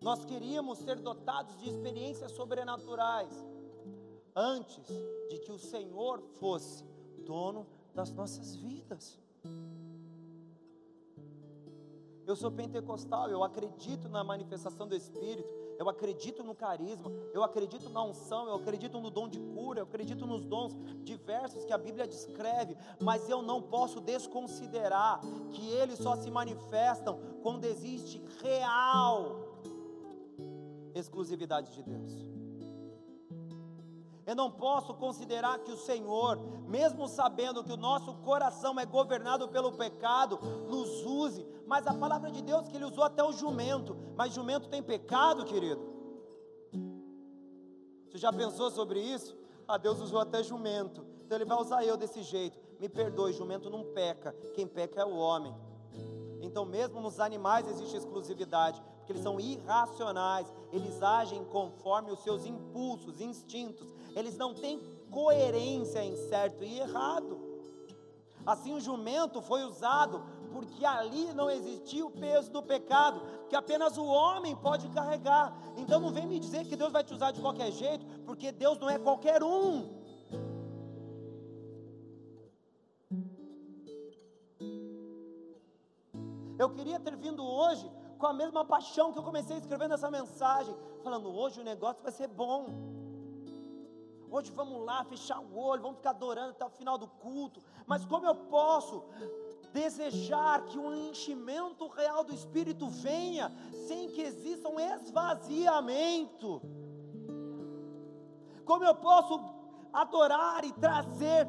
Nós queríamos ser dotados de experiências sobrenaturais antes de que o Senhor fosse dono das nossas vidas. Eu sou pentecostal, eu acredito na manifestação do Espírito, eu acredito no carisma, eu acredito na unção, eu acredito no dom de cura, eu acredito nos dons diversos que a Bíblia descreve, mas eu não posso desconsiderar que eles só se manifestam quando existe real exclusividade de Deus. Eu não posso considerar que o Senhor, mesmo sabendo que o nosso coração é governado pelo pecado, nos use mas a palavra de Deus que ele usou até o jumento, mas jumento tem pecado, querido. Você já pensou sobre isso? Ah, Deus usou até jumento, então ele vai usar eu desse jeito. Me perdoe, jumento não peca, quem peca é o homem. Então, mesmo nos animais existe exclusividade, porque eles são irracionais, eles agem conforme os seus impulsos, instintos, eles não têm coerência em certo e errado. Assim, o jumento foi usado porque ali não existia o peso do pecado, que apenas o homem pode carregar. Então não vem me dizer que Deus vai te usar de qualquer jeito, porque Deus não é qualquer um. Eu queria ter vindo hoje com a mesma paixão que eu comecei escrevendo essa mensagem, falando: hoje o negócio vai ser bom. Hoje vamos lá fechar o olho, vamos ficar adorando até o final do culto. Mas como eu posso desejar que um enchimento real do Espírito venha, sem que exista um esvaziamento. Como eu posso adorar e trazer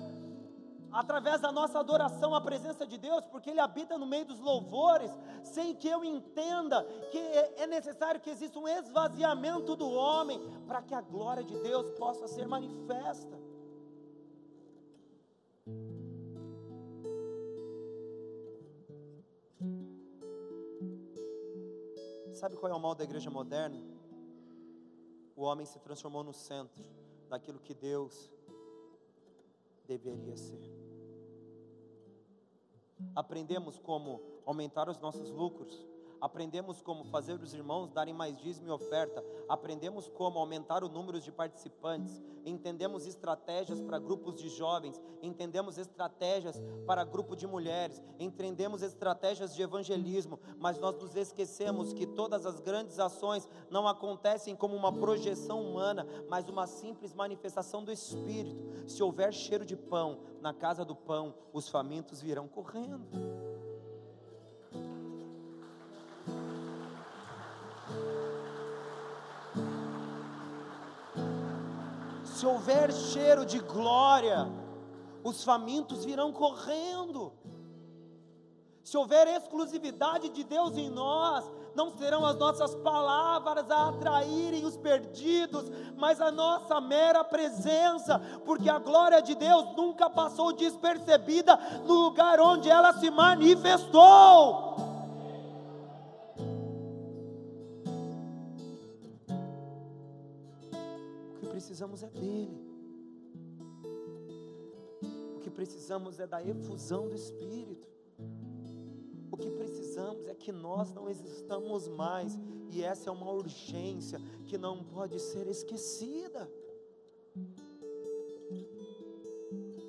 através da nossa adoração à presença de Deus, porque Ele habita no meio dos louvores, sem que eu entenda que é necessário que exista um esvaziamento do homem, para que a glória de Deus possa ser manifesta. Sabe qual é o mal da igreja moderna? O homem se transformou no centro daquilo que Deus deveria ser. Aprendemos como aumentar os nossos lucros, aprendemos como fazer os irmãos darem mais dízimo e oferta, aprendemos como aumentar o número de participantes, entendemos estratégias para grupos de jovens, entendemos estratégias para grupo de mulheres, entendemos estratégias de evangelismo, mas nós nos esquecemos que todas as grandes ações não acontecem como uma projeção humana, mas uma simples manifestação do Espírito. Se houver cheiro de pão na casa do pão, os famintos virão correndo. Houver cheiro de glória, os famintos virão correndo. Se houver exclusividade de Deus em nós, não serão as nossas palavras a atraírem os perdidos, mas a nossa mera presença, porque a glória de Deus nunca passou despercebida no lugar onde ela se manifestou. Precisamos é dele. O que precisamos é da efusão do Espírito. O que precisamos é que nós não existamos mais, e essa é uma urgência que não pode ser esquecida.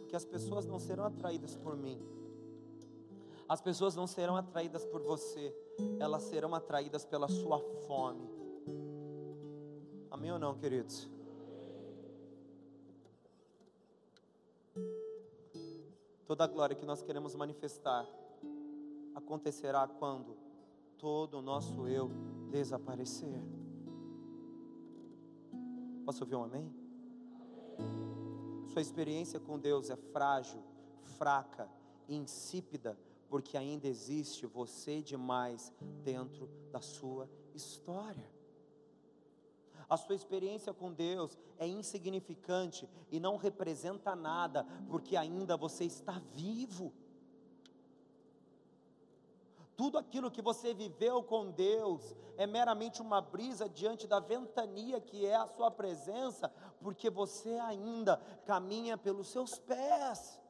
Porque as pessoas não serão atraídas por mim, as pessoas não serão atraídas por você, elas serão atraídas pela sua fome. Amém ou não, queridos? Toda a glória que nós queremos manifestar acontecerá quando todo o nosso eu desaparecer. Posso ouvir um amém? Sua experiência com Deus é frágil, fraca, insípida, porque ainda existe você demais dentro da sua história a sua experiência com Deus é insignificante e não representa nada, porque ainda você está vivo. Tudo aquilo que você viveu com Deus é meramente uma brisa diante da ventania que é a Sua presença, porque você ainda caminha pelos seus pés.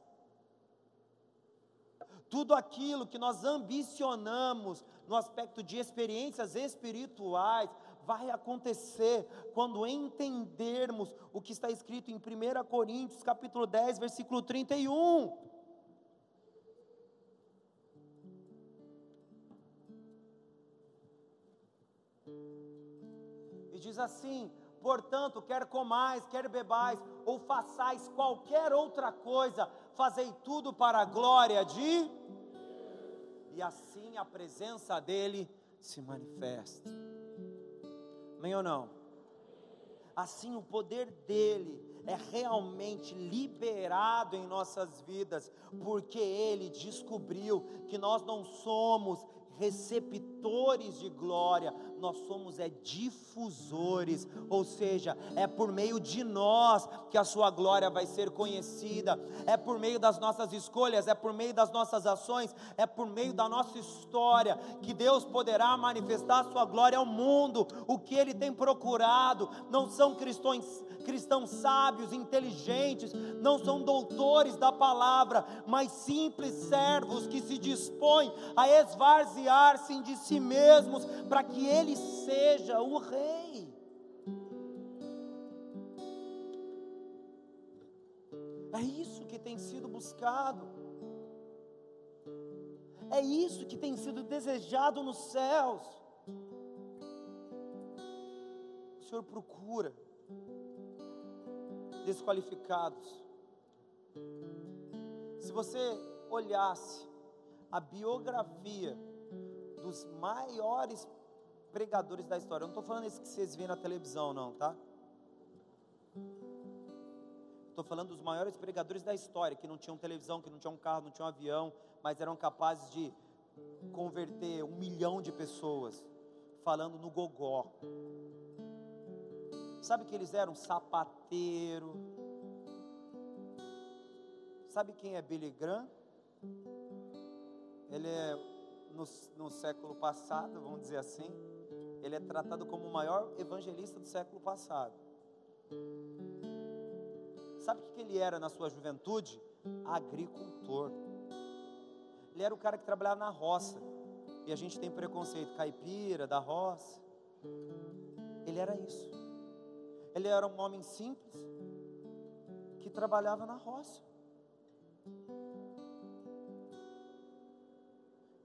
Tudo aquilo que nós ambicionamos no aspecto de experiências espirituais, vai acontecer quando entendermos o que está escrito em 1 Coríntios, capítulo 10, versículo 31. E diz assim: portanto, quer comais, quer bebais, ou façais qualquer outra coisa, fazei tudo para a glória de. E assim a presença dele se manifesta. Amém ou não? Assim, o poder dele é realmente liberado em nossas vidas, porque ele descobriu que nós não somos receptores de glória, nós somos é difusores, ou seja, é por meio de nós que a sua glória vai ser conhecida, é por meio das nossas escolhas, é por meio das nossas ações, é por meio da nossa história que Deus poderá manifestar a sua glória ao mundo. O que ele tem procurado não são cristãos cristãos sábios, inteligentes, não são doutores da palavra, mas simples servos que se dispõem a esvaziar-se de si mesmos para que ele seja o rei. É isso que tem sido buscado. É isso que tem sido desejado nos céus. O Senhor procura desqualificados. Se você olhasse a biografia dos maiores pregadores da história. Eu não estou falando isso que vocês veem na televisão, não, tá? Estou falando dos maiores pregadores da história, que não tinham televisão, que não tinham carro, não tinham avião, mas eram capazes de converter um milhão de pessoas falando no gogó. Sabe que eles eram sapateiro. Sabe quem é Billy Graham? Ele é no, no século passado, vamos dizer assim, ele é tratado como o maior evangelista do século passado. Sabe o que ele era na sua juventude? Agricultor. Ele era o cara que trabalhava na roça. E a gente tem preconceito, caipira, da roça. Ele era isso. Ele era um homem simples que trabalhava na roça.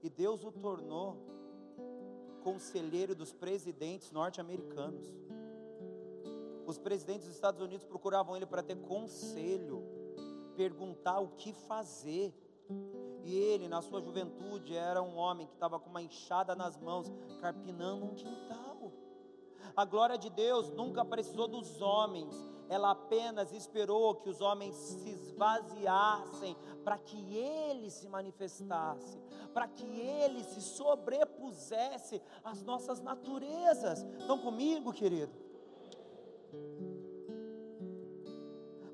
E Deus o tornou conselheiro dos presidentes norte-americanos. Os presidentes dos Estados Unidos procuravam ele para ter conselho, perguntar o que fazer. E ele, na sua juventude, era um homem que estava com uma enxada nas mãos, carpinando um quintal. A glória de Deus nunca precisou dos homens, ela apenas esperou que os homens se esvaziassem para que ele se manifestasse, para que ele se sobrepusesse às nossas naturezas. Estão comigo, querido?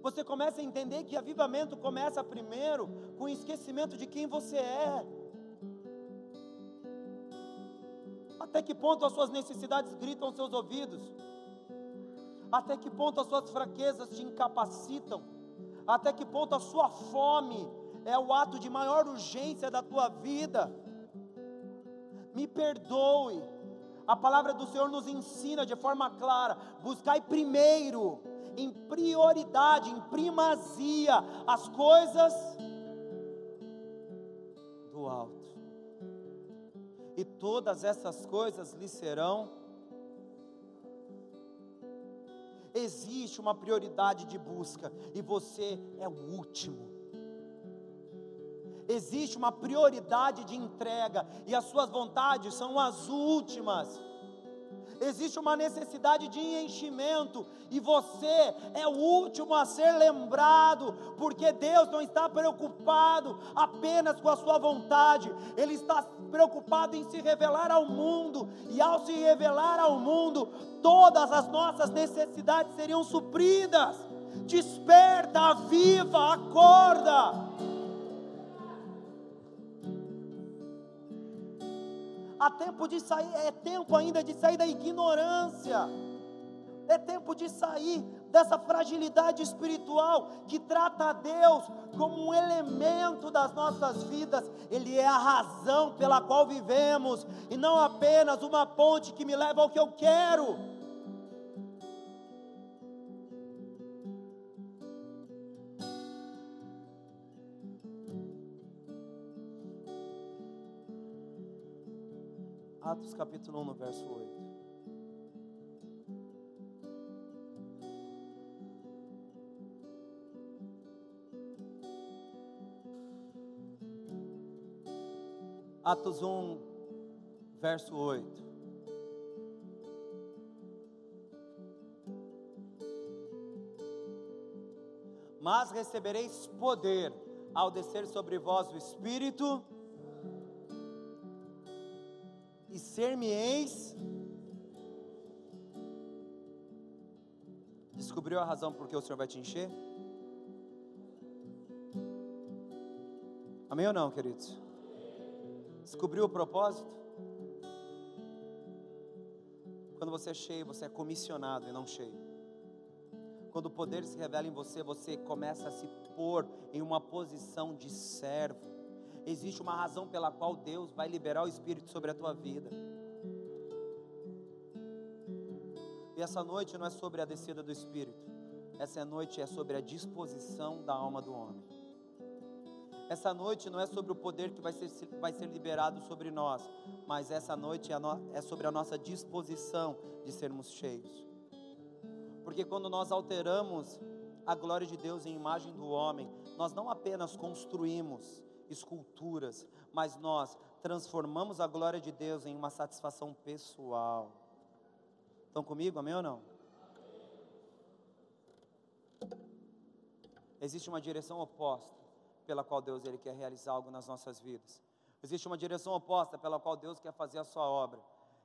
Você começa a entender que avivamento começa primeiro com o esquecimento de quem você é. Até que ponto as suas necessidades gritam aos seus ouvidos? Até que ponto as suas fraquezas te incapacitam? Até que ponto a sua fome é o ato de maior urgência da tua vida? Me perdoe. A palavra do Senhor nos ensina de forma clara: buscai primeiro, em prioridade, em primazia, as coisas do alto. E todas essas coisas lhe serão existe uma prioridade de busca e você é o último. Existe uma prioridade de entrega e as suas vontades são as últimas existe uma necessidade de enchimento, e você é o último a ser lembrado, porque Deus não está preocupado apenas com a sua vontade, Ele está preocupado em se revelar ao mundo, e ao se revelar ao mundo, todas as nossas necessidades seriam supridas. Desperta, aviva, acorda. Há tempo de sair, é tempo ainda de sair da ignorância. É tempo de sair dessa fragilidade espiritual que trata a Deus como um elemento das nossas vidas. Ele é a razão pela qual vivemos e não apenas uma ponte que me leva ao que eu quero. Atos capítulo 1, no verso 8. Atos 1, verso 8. Mas recebereis poder ao descer sobre vós o Espírito e ser-me-eis. Descobriu a razão por que o Senhor vai te encher? Amém ou não, queridos? Descobriu o propósito? Quando você é cheio, você é comissionado e não cheio. Quando o poder se revela em você, você começa a se pôr em uma posição de servo existe uma razão pela qual Deus vai liberar o Espírito sobre a tua vida. E essa noite não é sobre a descida do Espírito, essa noite é sobre a disposição da alma do homem. Essa noite não é sobre o poder que vai ser, vai ser liberado sobre nós, mas essa noite é, no, é sobre a nossa disposição de sermos cheios. Porque quando nós alteramos a glória de Deus em imagem do homem, nós não apenas construímos, esculturas, mas nós transformamos a glória de Deus em uma satisfação pessoal. Estão comigo, amém ou não? Existe uma direção oposta pela qual Deus ele quer realizar algo nas nossas vidas. Existe uma direção oposta pela qual Deus quer fazer a sua obra.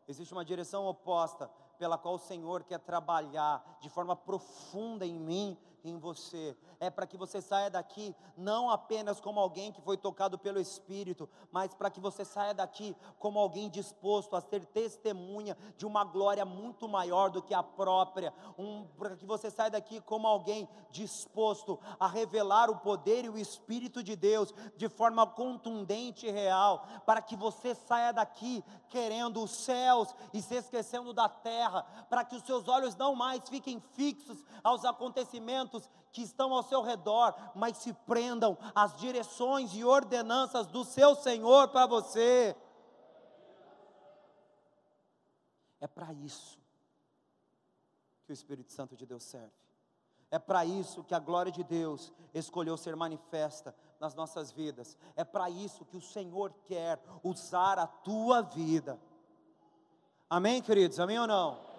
Existe uma direção oposta pela qual o Senhor quer trabalhar de forma profunda em mim em você. É para que você saia daqui não apenas como alguém que foi tocado pelo Espírito, mas para que você saia daqui como alguém disposto a ser testemunha de uma glória muito maior do que a própria. Um, para que você saia daqui como alguém disposto a revelar o poder e o Espírito de Deus de forma contundente e real. Para que você saia daqui querendo os céus e se esquecendo da terra. Para que os seus olhos não mais fiquem fixos aos acontecimentos que estão ao seu redor, mas se prendam às direções e ordenanças do seu Senhor para você. É para isso que o Espírito Santo de Deus serve. É para isso que a glória de Deus escolheu ser manifesta nas nossas vidas. É para isso que o Senhor quer usar a tua vida. Amém, queridos? Amém ou não?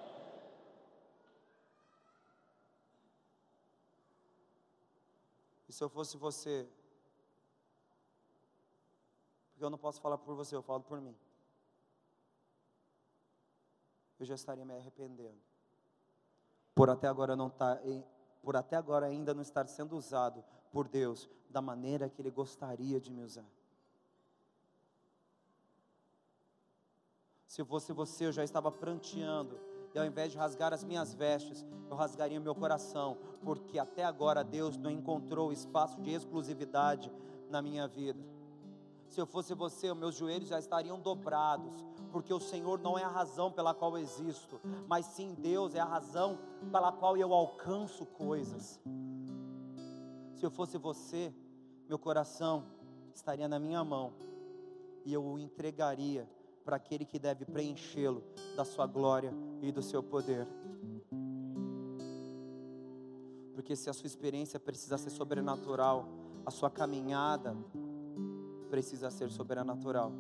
Se eu fosse você, porque eu não posso falar por você, eu falo por mim. Eu já estaria me arrependendo. Por até agora não tá, por até agora ainda não estar sendo usado por Deus da maneira que ele gostaria de me usar. Se fosse você, eu já estava pranteando e ao invés de rasgar as minhas vestes, eu rasgaria meu coração, porque até agora Deus não encontrou espaço de exclusividade na minha vida. Se eu fosse você, meus joelhos já estariam dobrados, porque o Senhor não é a razão pela qual eu existo, mas sim Deus é a razão pela qual eu alcanço coisas. Se eu fosse você, meu coração estaria na minha mão e eu o entregaria para aquele que deve preenchê-lo da sua glória e do seu poder. Porque se a sua experiência precisa ser sobrenatural, a sua caminhada precisa ser sobrenatural.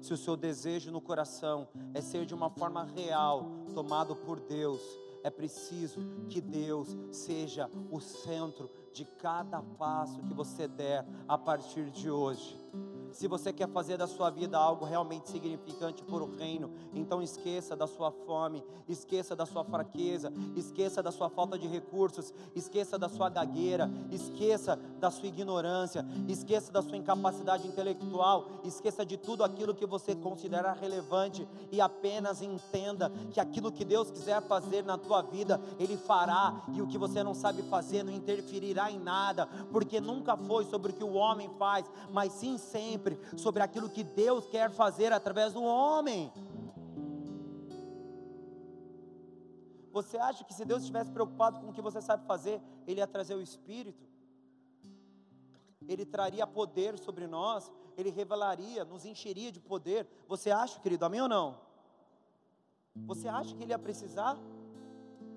Se o seu desejo no coração é ser de uma forma real, tomado por Deus, é preciso que Deus seja o centro de cada passo que você der a partir de hoje. Se você quer fazer da sua vida algo realmente significante por o reino, então esqueça da sua fome, esqueça da sua fraqueza, esqueça da sua falta de recursos, esqueça da sua gagueira, esqueça da sua ignorância, esqueça da sua incapacidade intelectual, esqueça de tudo aquilo que você considera relevante e apenas entenda que aquilo que Deus quiser fazer na tua vida, Ele fará, e o que você não sabe fazer não interferirá em nada, porque nunca foi sobre o que o homem faz, mas sim sempre sobre aquilo que Deus quer fazer através do homem. Você acha que se Deus estivesse preocupado com o que você sabe fazer, Ele ia trazer o Espírito? Ele traria poder sobre nós, Ele revelaria, nos encheria de poder. Você acha, querido, amém ou não? Você acha que Ele ia precisar?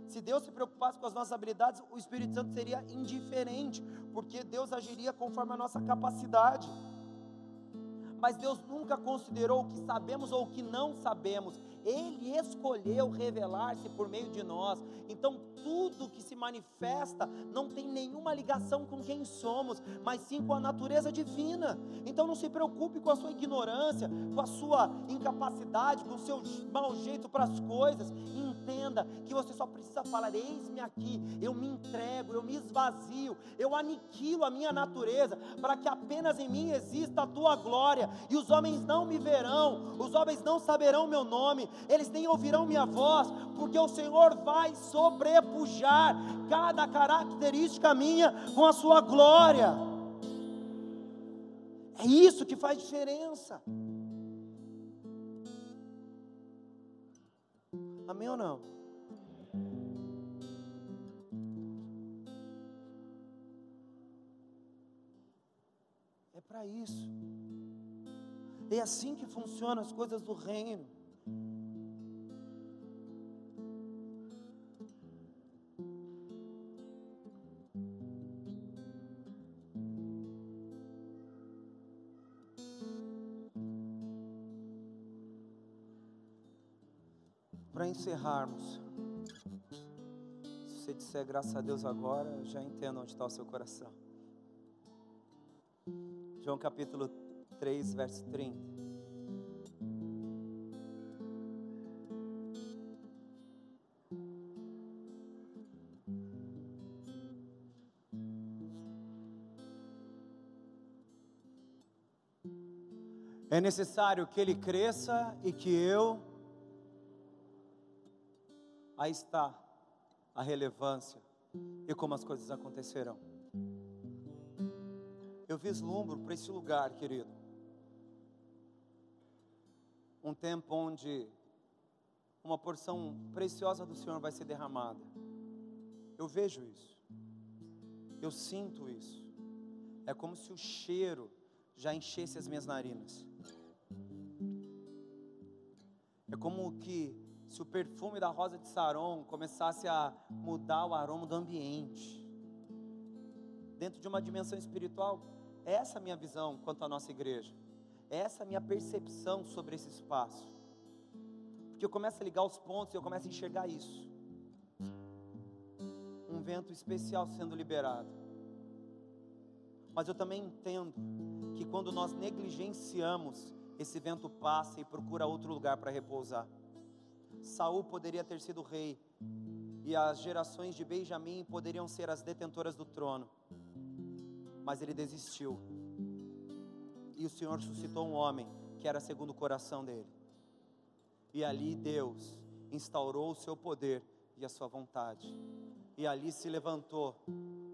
Se Deus se preocupasse com as nossas habilidades, o Espírito Santo seria indiferente, porque Deus agiria conforme a nossa capacidade mas Deus nunca considerou o que sabemos ou o que não sabemos. Ele escolheu revelar-se por meio de nós. Então, tudo que se manifesta não tem nenhuma ligação com quem somos, mas sim com a natureza divina. Então, não se preocupe com a sua ignorância, com a sua incapacidade, com o seu mau jeito para as coisas. Entenda que você só precisa falar: Eis-me aqui, eu me entrego, eu me esvazio, eu aniquilo a minha natureza, para que apenas em mim exista a tua glória. E os homens não me verão, os homens não saberão meu nome, eles nem ouvirão minha voz, porque o Senhor vai sobrepujar cada característica minha com a sua glória. É isso que faz diferença. Amém ou não? É para isso. É assim que funcionam as coisas do reino. Para encerrarmos, se você disser graças a Deus agora, eu já entendo onde está o seu coração. João capítulo 3, verso 30. É necessário que ele cresça e que eu. Aí está a relevância e como as coisas acontecerão. Eu vislumbro para esse lugar, querido, um tempo onde uma porção preciosa do Senhor vai ser derramada. Eu vejo isso, eu sinto isso. É como se o cheiro já enchesse as minhas narinas. É como que se o perfume da rosa de Saron começasse a mudar o aroma do ambiente. Dentro de uma dimensão espiritual, essa é a minha visão quanto à nossa igreja. Essa é a minha percepção sobre esse espaço. Porque eu começo a ligar os pontos e eu começo a enxergar isso. Um vento especial sendo liberado. Mas eu também entendo que quando nós negligenciamos esse vento passa e procura outro lugar para repousar. Saul poderia ter sido rei, e as gerações de Benjamim poderiam ser as detentoras do trono, mas ele desistiu. E o Senhor suscitou um homem que era segundo o coração dele. E ali Deus instaurou o seu poder e a sua vontade. E ali se levantou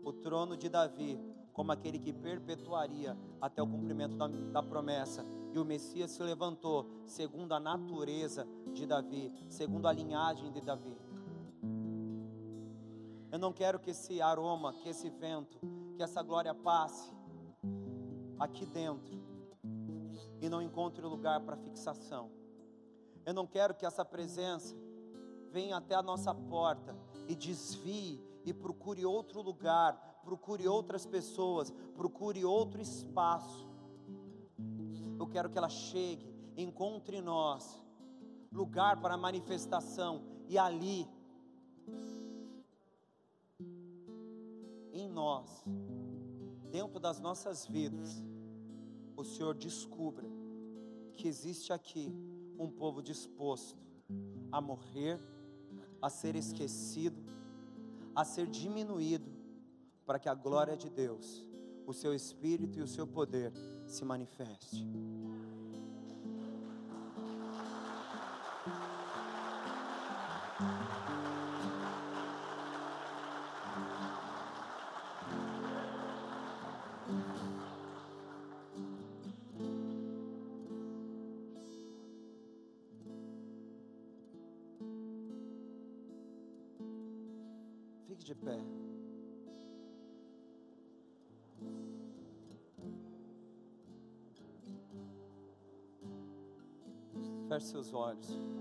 o trono de Davi como aquele que perpetuaria até o cumprimento da, da promessa e o Messias se levantou segundo a natureza de Davi, segundo a linhagem de Davi. Eu não quero que esse aroma, que esse vento, que essa glória passe aqui dentro e não encontre lugar para fixação. Eu não quero que essa presença venha até a nossa porta e desvie e procure outro lugar, procure outras pessoas, procure outro espaço. Eu quero que ela chegue, encontre nós lugar para manifestação e ali, em nós, dentro das nossas vidas, o Senhor descubra que existe aqui um povo disposto a morrer, a ser esquecido, a ser diminuído, para que a glória de Deus, o seu Espírito e o seu poder se manifeste. Seus olhos.